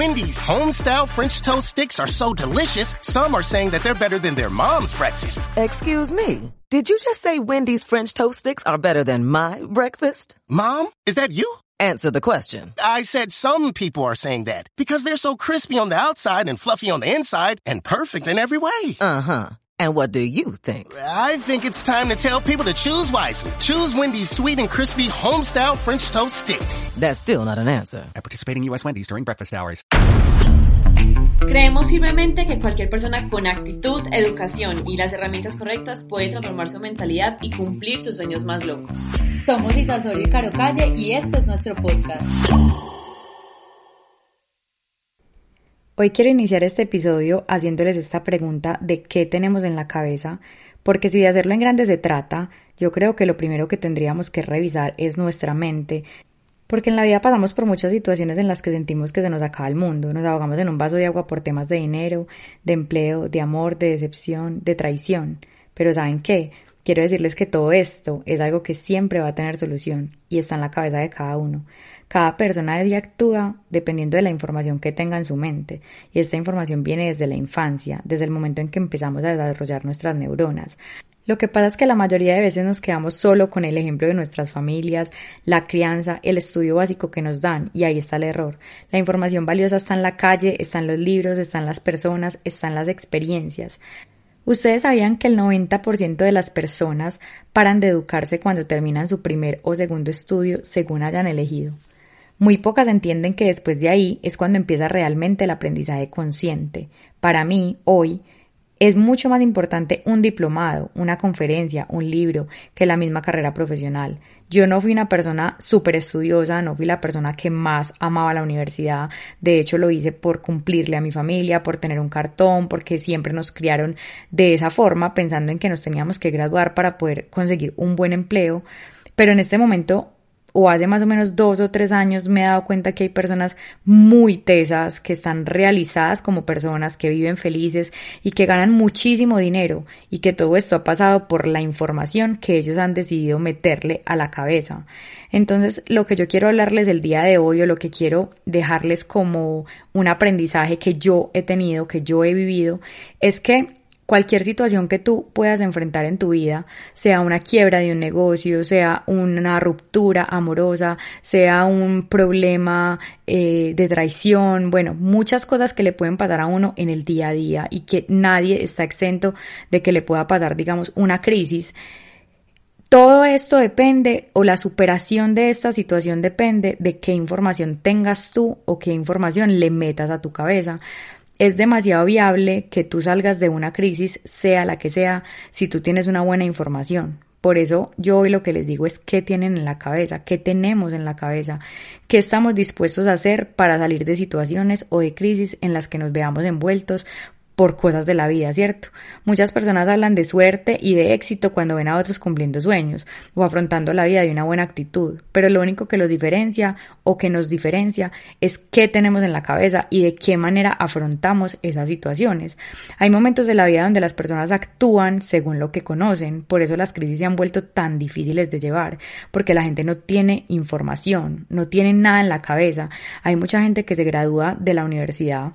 Wendy's homestyle French toast sticks are so delicious, some are saying that they're better than their mom's breakfast. Excuse me. Did you just say Wendy's French toast sticks are better than my breakfast? Mom, is that you? Answer the question. I said some people are saying that because they're so crispy on the outside and fluffy on the inside and perfect in every way. Uh-huh. And what do you think? I think it's time to tell people to choose wisely. Choose Wendy's sweet and crispy homestyle French toast sticks. That's still not an answer. At participating in U.S. Wendy's during breakfast hours. Creemos firmemente que cualquier persona con actitud, educación y las herramientas correctas puede transformar su mentalidad y cumplir sus sueños más locos. Somos Isasorio y Caro Calle y este es nuestro podcast. Hoy quiero iniciar este episodio haciéndoles esta pregunta de qué tenemos en la cabeza, porque si de hacerlo en grande se trata, yo creo que lo primero que tendríamos que revisar es nuestra mente, porque en la vida pasamos por muchas situaciones en las que sentimos que se nos acaba el mundo, nos ahogamos en un vaso de agua por temas de dinero, de empleo, de amor, de decepción, de traición. Pero ¿saben qué? Quiero decirles que todo esto es algo que siempre va a tener solución y está en la cabeza de cada uno. Cada persona y actúa dependiendo de la información que tenga en su mente, y esta información viene desde la infancia, desde el momento en que empezamos a desarrollar nuestras neuronas. Lo que pasa es que la mayoría de veces nos quedamos solo con el ejemplo de nuestras familias, la crianza, el estudio básico que nos dan, y ahí está el error. La información valiosa está en la calle, está en los libros, está en las personas, está en las experiencias. Ustedes sabían que el 90% de las personas paran de educarse cuando terminan su primer o segundo estudio según hayan elegido. Muy pocas entienden que después de ahí es cuando empieza realmente el aprendizaje consciente. Para mí, hoy, es mucho más importante un diplomado, una conferencia, un libro, que la misma carrera profesional. Yo no fui una persona súper estudiosa, no fui la persona que más amaba la universidad. De hecho, lo hice por cumplirle a mi familia, por tener un cartón, porque siempre nos criaron de esa forma, pensando en que nos teníamos que graduar para poder conseguir un buen empleo. Pero en este momento o hace más o menos dos o tres años me he dado cuenta que hay personas muy tesas, que están realizadas como personas, que viven felices y que ganan muchísimo dinero y que todo esto ha pasado por la información que ellos han decidido meterle a la cabeza. Entonces, lo que yo quiero hablarles el día de hoy o lo que quiero dejarles como un aprendizaje que yo he tenido, que yo he vivido, es que cualquier situación que tú puedas enfrentar en tu vida, sea una quiebra de un negocio, sea una ruptura amorosa, sea un problema eh, de traición, bueno, muchas cosas que le pueden pasar a uno en el día a día y que nadie está exento de que le pueda pasar, digamos, una crisis. Todo esto depende, o la superación de esta situación depende de qué información tengas tú o qué información le metas a tu cabeza es demasiado viable que tú salgas de una crisis, sea la que sea, si tú tienes una buena información. Por eso yo hoy lo que les digo es qué tienen en la cabeza, qué tenemos en la cabeza, qué estamos dispuestos a hacer para salir de situaciones o de crisis en las que nos veamos envueltos por cosas de la vida, ¿cierto? Muchas personas hablan de suerte y de éxito cuando ven a otros cumpliendo sueños o afrontando la vida de una buena actitud, pero lo único que los diferencia o que nos diferencia es qué tenemos en la cabeza y de qué manera afrontamos esas situaciones. Hay momentos de la vida donde las personas actúan según lo que conocen, por eso las crisis se han vuelto tan difíciles de llevar, porque la gente no tiene información, no tiene nada en la cabeza. Hay mucha gente que se gradúa de la universidad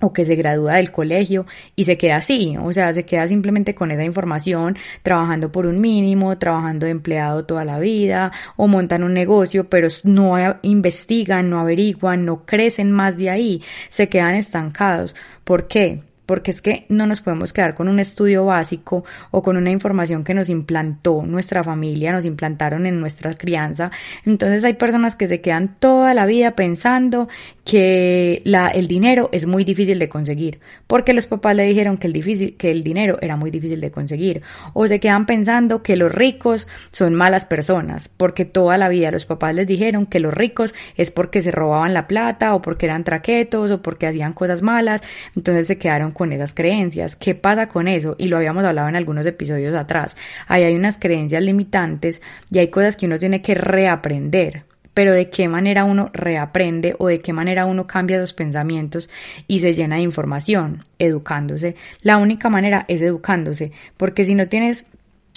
o que se gradúa del colegio y se queda así, o sea, se queda simplemente con esa información, trabajando por un mínimo, trabajando de empleado toda la vida, o montan un negocio, pero no investigan, no averiguan, no crecen más de ahí, se quedan estancados. ¿Por qué? Porque es que no nos podemos quedar con un estudio básico o con una información que nos implantó nuestra familia, nos implantaron en nuestra crianza. Entonces hay personas que se quedan toda la vida pensando que el dinero es muy difícil de conseguir, porque los papás le dijeron que el, que el dinero era muy difícil de conseguir, o se quedan pensando que los ricos son malas personas, porque toda la vida los papás les dijeron que los ricos es porque se robaban la plata o porque eran traquetos o porque hacían cosas malas, entonces se quedaron con esas creencias. ¿Qué pasa con eso? Y lo habíamos hablado en algunos episodios atrás. Ahí hay unas creencias limitantes y hay cosas que uno tiene que reaprender pero de qué manera uno reaprende o de qué manera uno cambia esos pensamientos y se llena de información, educándose. La única manera es educándose, porque si no tienes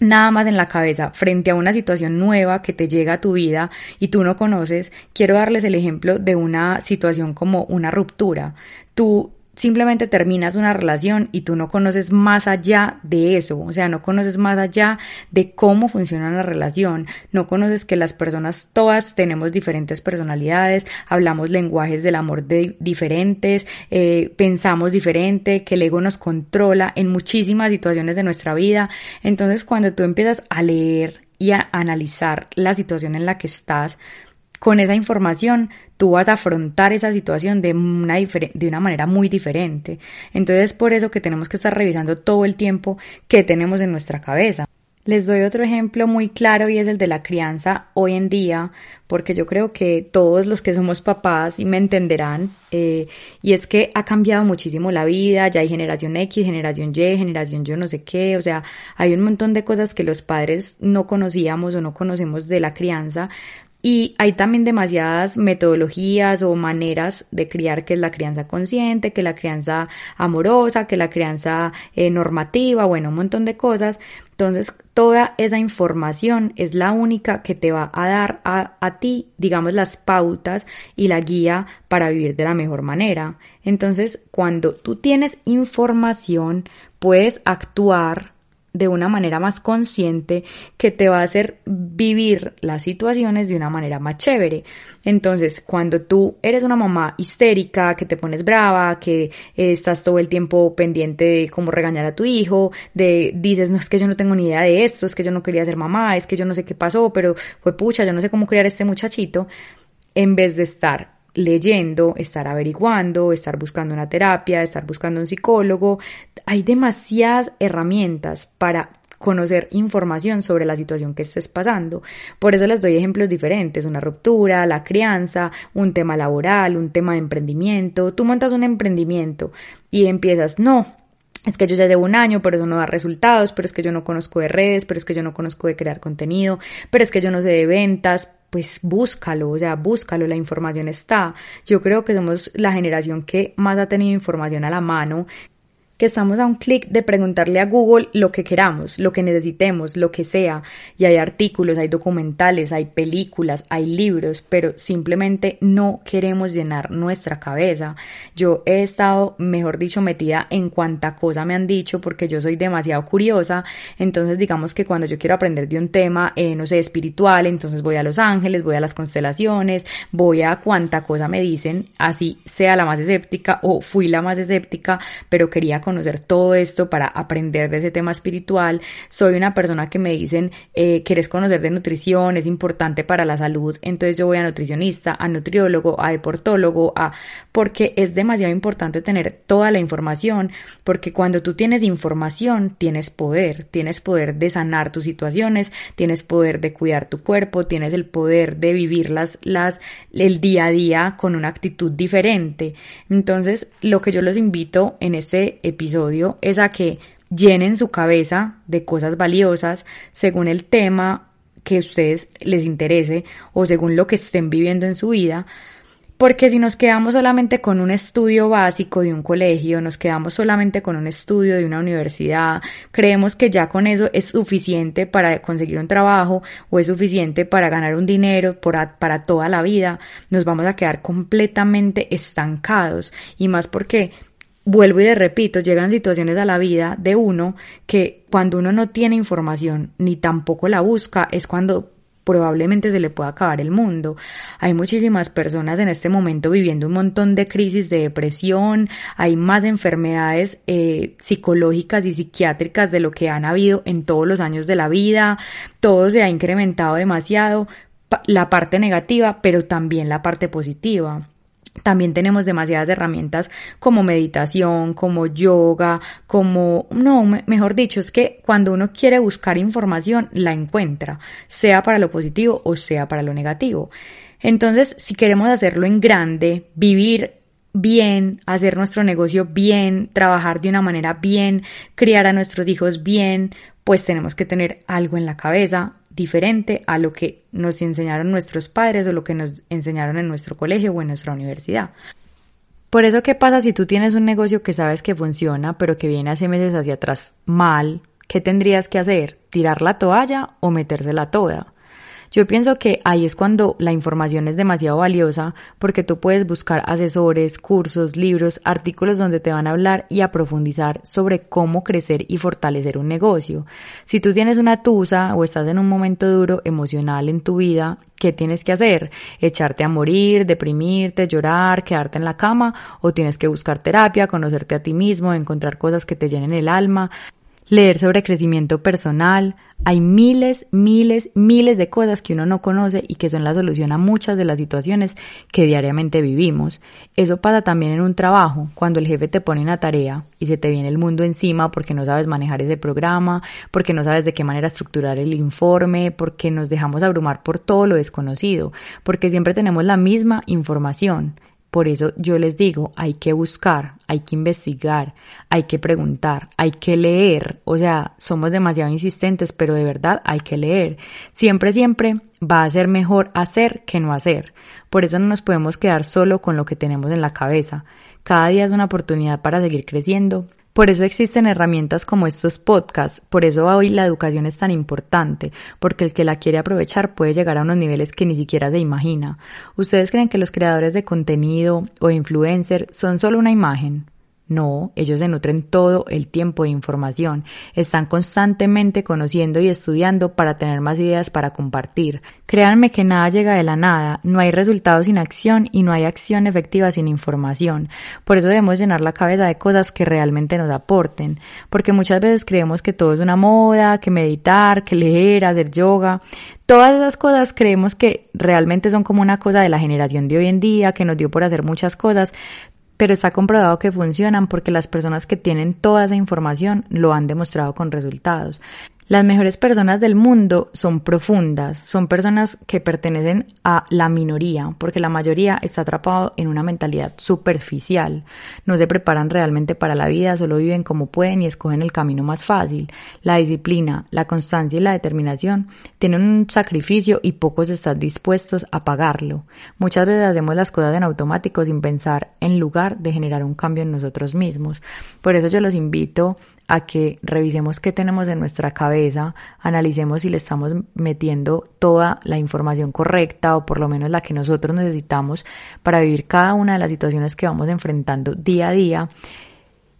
nada más en la cabeza frente a una situación nueva que te llega a tu vida y tú no conoces, quiero darles el ejemplo de una situación como una ruptura. Tú simplemente terminas una relación y tú no conoces más allá de eso, o sea, no conoces más allá de cómo funciona la relación, no conoces que las personas todas tenemos diferentes personalidades, hablamos lenguajes del amor de diferentes, eh, pensamos diferente, que el ego nos controla en muchísimas situaciones de nuestra vida, entonces cuando tú empiezas a leer y a analizar la situación en la que estás, con esa información tú vas a afrontar esa situación de una, de una manera muy diferente. Entonces es por eso que tenemos que estar revisando todo el tiempo que tenemos en nuestra cabeza. Les doy otro ejemplo muy claro y es el de la crianza hoy en día, porque yo creo que todos los que somos papás y me entenderán, eh, y es que ha cambiado muchísimo la vida, ya hay generación X, generación Y, generación yo no sé qué, o sea, hay un montón de cosas que los padres no conocíamos o no conocemos de la crianza, y hay también demasiadas metodologías o maneras de criar, que es la crianza consciente, que la crianza amorosa, que la crianza eh, normativa, bueno, un montón de cosas. Entonces, toda esa información es la única que te va a dar a, a ti, digamos, las pautas y la guía para vivir de la mejor manera. Entonces, cuando tú tienes información, puedes actuar de una manera más consciente que te va a hacer vivir las situaciones de una manera más chévere. Entonces, cuando tú eres una mamá histérica, que te pones brava, que estás todo el tiempo pendiente de cómo regañar a tu hijo, de dices, no es que yo no tengo ni idea de esto, es que yo no quería ser mamá, es que yo no sé qué pasó, pero fue pucha, yo no sé cómo criar este muchachito, en vez de estar leyendo, estar averiguando, estar buscando una terapia, estar buscando un psicólogo. Hay demasiadas herramientas para conocer información sobre la situación que estés pasando. Por eso les doy ejemplos diferentes, una ruptura, la crianza, un tema laboral, un tema de emprendimiento. Tú montas un emprendimiento y empiezas, no, es que yo ya llevo un año, pero eso no da resultados, pero es que yo no conozco de redes, pero es que yo no conozco de crear contenido, pero es que yo no sé de ventas, pues búscalo, o sea, búscalo, la información está. Yo creo que somos la generación que más ha tenido información a la mano, que estamos a un clic de preguntarle a Google lo que queramos, lo que necesitemos, lo que sea. Y hay artículos, hay documentales, hay películas, hay libros, pero simplemente no queremos llenar nuestra cabeza. Yo he estado, mejor dicho, metida en cuanta cosa me han dicho porque yo soy demasiado curiosa. Entonces, digamos que cuando yo quiero aprender de un tema, eh, no sé, espiritual, entonces voy a Los Ángeles, voy a las constelaciones, voy a cuanta cosa me dicen, así sea la más escéptica o fui la más escéptica, pero quería conocer conocer todo esto, para aprender de ese tema espiritual. Soy una persona que me dicen, eh, quieres conocer de nutrición, es importante para la salud, entonces yo voy a nutricionista, a nutriólogo, a deportólogo, a porque es demasiado importante tener toda la información, porque cuando tú tienes información, tienes poder, tienes poder de sanar tus situaciones, tienes poder de cuidar tu cuerpo, tienes el poder de vivir las, las, el día a día con una actitud diferente. Entonces, lo que yo los invito en este episodio episodio es a que llenen su cabeza de cosas valiosas según el tema que a ustedes les interese o según lo que estén viviendo en su vida, porque si nos quedamos solamente con un estudio básico de un colegio, nos quedamos solamente con un estudio de una universidad, creemos que ya con eso es suficiente para conseguir un trabajo o es suficiente para ganar un dinero para toda la vida, nos vamos a quedar completamente estancados. Y más porque vuelvo y le repito, llegan situaciones a la vida de uno que cuando uno no tiene información ni tampoco la busca es cuando probablemente se le pueda acabar el mundo. Hay muchísimas personas en este momento viviendo un montón de crisis de depresión, hay más enfermedades eh, psicológicas y psiquiátricas de lo que han habido en todos los años de la vida, todo se ha incrementado demasiado, la parte negativa, pero también la parte positiva. También tenemos demasiadas herramientas como meditación, como yoga, como, no, mejor dicho, es que cuando uno quiere buscar información, la encuentra, sea para lo positivo o sea para lo negativo. Entonces, si queremos hacerlo en grande, vivir bien, hacer nuestro negocio bien, trabajar de una manera bien, criar a nuestros hijos bien, pues tenemos que tener algo en la cabeza diferente a lo que nos enseñaron nuestros padres o lo que nos enseñaron en nuestro colegio o en nuestra universidad. Por eso, ¿qué pasa si tú tienes un negocio que sabes que funciona, pero que viene hace meses hacia atrás mal? ¿qué tendrías que hacer? ¿Tirar la toalla o metérsela toda? Yo pienso que ahí es cuando la información es demasiado valiosa porque tú puedes buscar asesores, cursos, libros, artículos donde te van a hablar y a profundizar sobre cómo crecer y fortalecer un negocio. Si tú tienes una tusa o estás en un momento duro emocional en tu vida, ¿qué tienes que hacer? ¿Echarte a morir, deprimirte, llorar, quedarte en la cama? ¿O tienes que buscar terapia, conocerte a ti mismo, encontrar cosas que te llenen el alma? Leer sobre crecimiento personal. Hay miles, miles, miles de cosas que uno no conoce y que son la solución a muchas de las situaciones que diariamente vivimos. Eso pasa también en un trabajo, cuando el jefe te pone una tarea y se te viene el mundo encima porque no sabes manejar ese programa, porque no sabes de qué manera estructurar el informe, porque nos dejamos abrumar por todo lo desconocido, porque siempre tenemos la misma información. Por eso yo les digo, hay que buscar, hay que investigar, hay que preguntar, hay que leer. O sea, somos demasiado insistentes, pero de verdad hay que leer. Siempre, siempre va a ser mejor hacer que no hacer. Por eso no nos podemos quedar solo con lo que tenemos en la cabeza. Cada día es una oportunidad para seguir creciendo, por eso existen herramientas como estos podcasts, por eso hoy la educación es tan importante, porque el que la quiere aprovechar puede llegar a unos niveles que ni siquiera se imagina. ¿Ustedes creen que los creadores de contenido o influencers son solo una imagen? No, ellos se nutren todo el tiempo de información, están constantemente conociendo y estudiando para tener más ideas para compartir. Créanme que nada llega de la nada, no hay resultados sin acción y no hay acción efectiva sin información. Por eso debemos llenar la cabeza de cosas que realmente nos aporten, porque muchas veces creemos que todo es una moda, que meditar, que leer, hacer yoga. Todas esas cosas creemos que realmente son como una cosa de la generación de hoy en día, que nos dio por hacer muchas cosas, pero está comprobado que funcionan porque las personas que tienen toda esa información lo han demostrado con resultados. Las mejores personas del mundo son profundas, son personas que pertenecen a la minoría, porque la mayoría está atrapado en una mentalidad superficial. No se preparan realmente para la vida, solo viven como pueden y escogen el camino más fácil. La disciplina, la constancia y la determinación tienen un sacrificio y pocos están dispuestos a pagarlo. Muchas veces hacemos las cosas en automático sin pensar en lugar de generar un cambio en nosotros mismos. Por eso yo los invito a que revisemos qué tenemos en nuestra cabeza, analicemos si le estamos metiendo toda la información correcta o por lo menos la que nosotros necesitamos para vivir cada una de las situaciones que vamos enfrentando día a día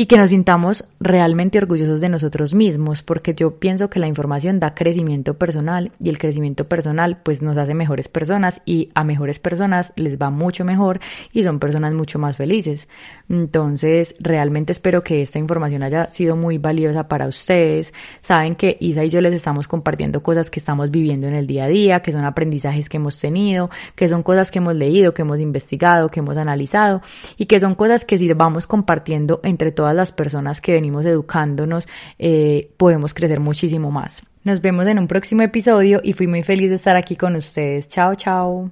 y que nos sintamos realmente orgullosos de nosotros mismos, porque yo pienso que la información da crecimiento personal y el crecimiento personal pues nos hace mejores personas y a mejores personas les va mucho mejor y son personas mucho más felices. Entonces, realmente espero que esta información haya sido muy valiosa para ustedes. Saben que Isa y yo les estamos compartiendo cosas que estamos viviendo en el día a día, que son aprendizajes que hemos tenido, que son cosas que hemos leído, que hemos investigado, que hemos analizado y que son cosas que si vamos compartiendo entre las personas que venimos educándonos, eh, podemos crecer muchísimo más. Nos vemos en un próximo episodio y fui muy feliz de estar aquí con ustedes. Chao, chao.